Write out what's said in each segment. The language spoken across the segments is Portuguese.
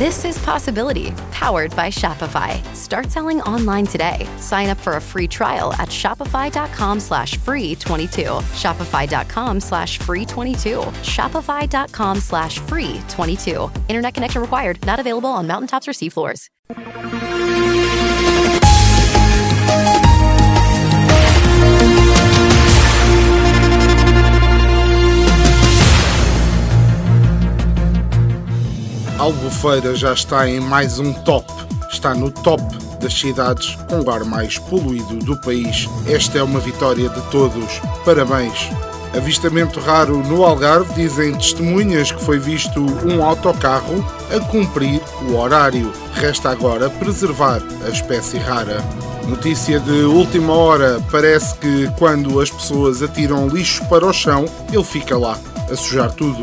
This is Possibility, powered by Shopify. Start selling online today. Sign up for a free trial at shopify.com slash free 22. Shopify.com slash free 22. Shopify.com slash free 22. Internet connection required. Not available on mountaintops or seafloors. Albufeira já está em mais um top. Está no top das cidades com o ar mais poluído do país. Esta é uma vitória de todos. Parabéns! Avistamento raro no Algarve, dizem testemunhas que foi visto um autocarro a cumprir o horário. Resta agora preservar a espécie rara. Notícia de última hora: parece que quando as pessoas atiram lixo para o chão, ele fica lá, a sujar tudo.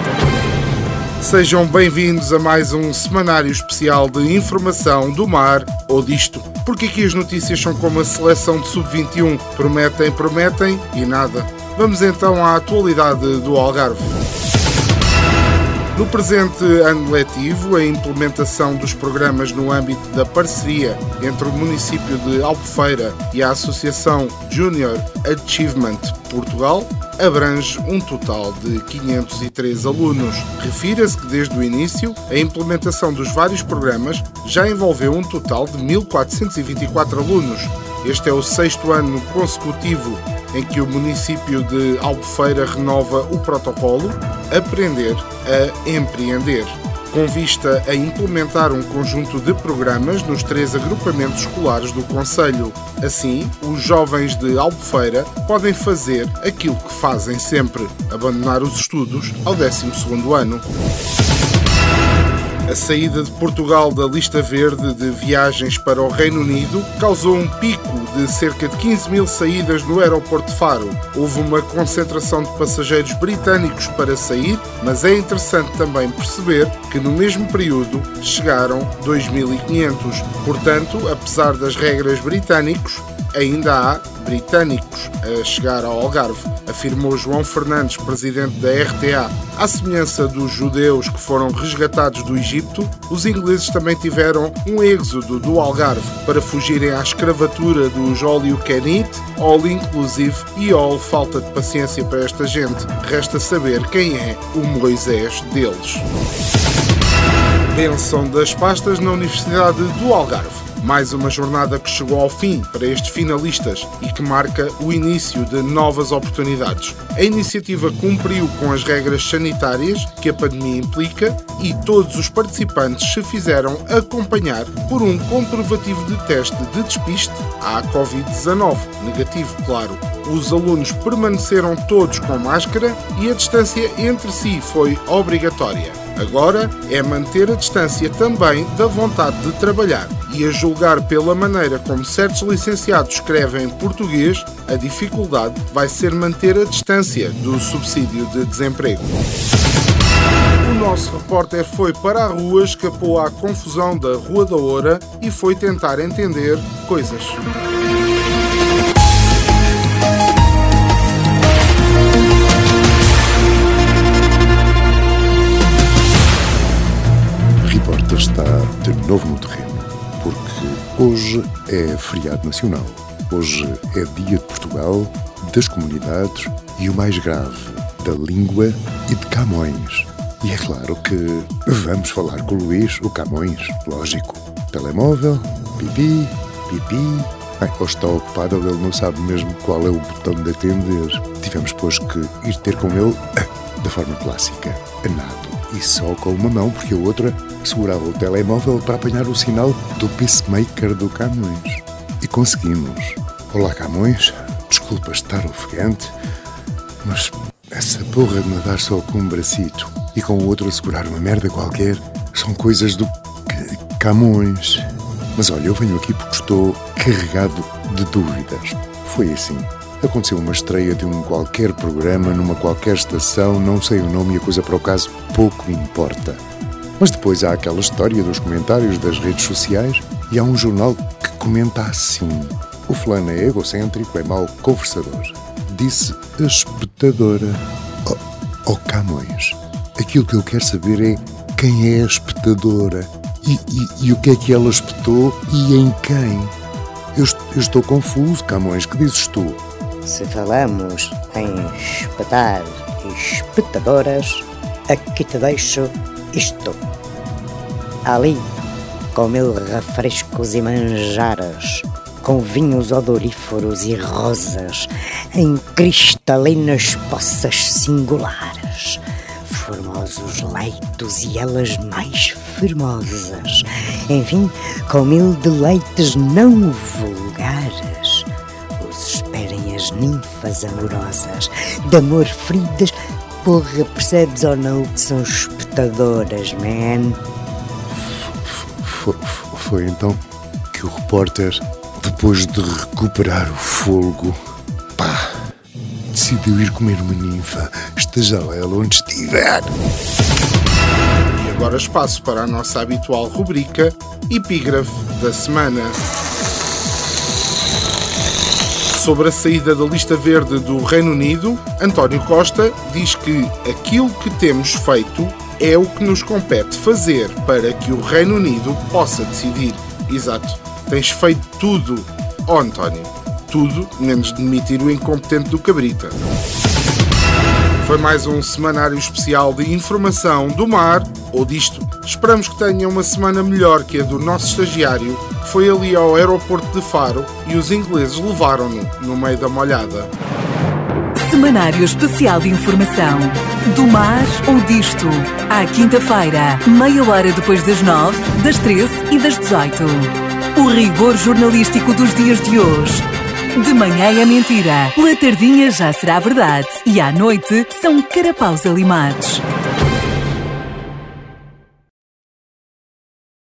Sejam bem-vindos a mais um semanário especial de informação do mar ou disto. Porque aqui as notícias são como a seleção de sub-21, prometem, prometem e nada. Vamos então à atualidade do Algarve. No presente ano letivo, a implementação dos programas no âmbito da parceria entre o município de Albufeira e a Associação Junior Achievement Portugal abrange um total de 503 alunos. Refira-se que desde o início, a implementação dos vários programas já envolveu um total de 1.424 alunos. Este é o sexto ano consecutivo em que o município de Albufeira renova o protocolo Aprender a Empreender, com vista a implementar um conjunto de programas nos três agrupamentos escolares do Conselho. Assim, os jovens de Albufeira podem fazer aquilo que fazem sempre, abandonar os estudos ao 12º ano. A saída de Portugal da lista verde de viagens para o Reino Unido causou um pico de cerca de 15 mil saídas no aeroporto de Faro. Houve uma concentração de passageiros britânicos para sair, mas é interessante também perceber que no mesmo período chegaram 2.500. Portanto, apesar das regras britânicos, ainda há britânicos a chegar ao Algarve, afirmou João Fernandes, presidente da RTA. À semelhança dos judeus que foram resgatados do Egito, os ingleses também tiveram um êxodo do Algarve para fugirem à escravatura dos all you can eat, all inclusive e all falta de paciência para esta gente. Resta saber quem é o Moisés deles. Benção das pastas na Universidade do Algarve. Mais uma jornada que chegou ao fim para estes finalistas e que marca o início de novas oportunidades. A iniciativa cumpriu com as regras sanitárias que a pandemia implica e todos os participantes se fizeram acompanhar por um comprovativo de teste de despiste à Covid-19, negativo, claro. Os alunos permaneceram todos com máscara e a distância entre si foi obrigatória. Agora é manter a distância também da vontade de trabalhar e a julgar pela maneira como certos licenciados escrevem em português, a dificuldade vai ser manter a distância do subsídio de desemprego. nosso repórter foi para a rua, escapou à confusão da Rua da Oura e foi tentar entender coisas. Está de novo no terreno, porque hoje é feriado nacional. Hoje é dia de Portugal, das comunidades e o mais grave, da língua e de Camões. E é claro que vamos falar com o Luís, o Camões, lógico. Telemóvel, pipi, pipi. Bem, hoje está ocupado, ele não sabe mesmo qual é o botão de atender. Tivemos, pois, que ir ter com ele da forma clássica, a nado. E só com uma mão, porque a outra segurava o telemóvel para apanhar o sinal do pacemaker do Camões. E conseguimos. Olá, Camões. Desculpa estar ofegante, mas essa porra de nadar só com um bracito e com o outro a segurar uma merda qualquer são coisas do Camões. Mas olha, eu venho aqui porque estou carregado de dúvidas. Foi assim. Aconteceu uma estreia de um qualquer programa numa qualquer estação, não sei o nome e a coisa para o caso pouco importa. Mas depois há aquela história dos comentários das redes sociais e há um jornal que comenta assim: O fulano é egocêntrico, é mau conversador. Disse a espectadora. Oh, oh Camões, aquilo que eu quero saber é quem é a espectadora e, e, e o que é que ela espetou e em quem. Eu, eu estou confuso, Camões, que dizes tu? Se falamos em espetar espetadoras, aqui te deixo isto. Ali, com mil refrescos e manjares, com vinhos odoríferos e rosas, em cristalinas poças singulares, formosos leitos e elas mais formosas, enfim, com mil deleites não vulgares, ninfas amorosas, de amor feridas, porra, percebes ou não que são espectadoras, man? Foi, foi então que o repórter, depois de recuperar o fogo, pá, decidiu ir comer uma ninfa, esteja ela onde estiver. E agora espaço para a nossa habitual rubrica Epígrafe da Semana. Sobre a saída da lista verde do Reino Unido, António Costa diz que aquilo que temos feito é o que nos compete fazer para que o Reino Unido possa decidir. Exato, tens feito tudo, oh, António. Tudo menos demitir o incompetente do Cabrita. Foi mais um semanário especial de informação do mar ou disto. Esperamos que tenha uma semana melhor que a do nosso estagiário, que foi ali ao aeroporto de Faro e os ingleses levaram-no no meio da molhada. Semanário Especial de Informação. Do mar ou disto. À quinta-feira, meia hora depois das nove, das treze e das dezoito. O rigor jornalístico dos dias de hoje. De manhã é mentira, pela tardinha já será verdade e à noite são carapaus alimados.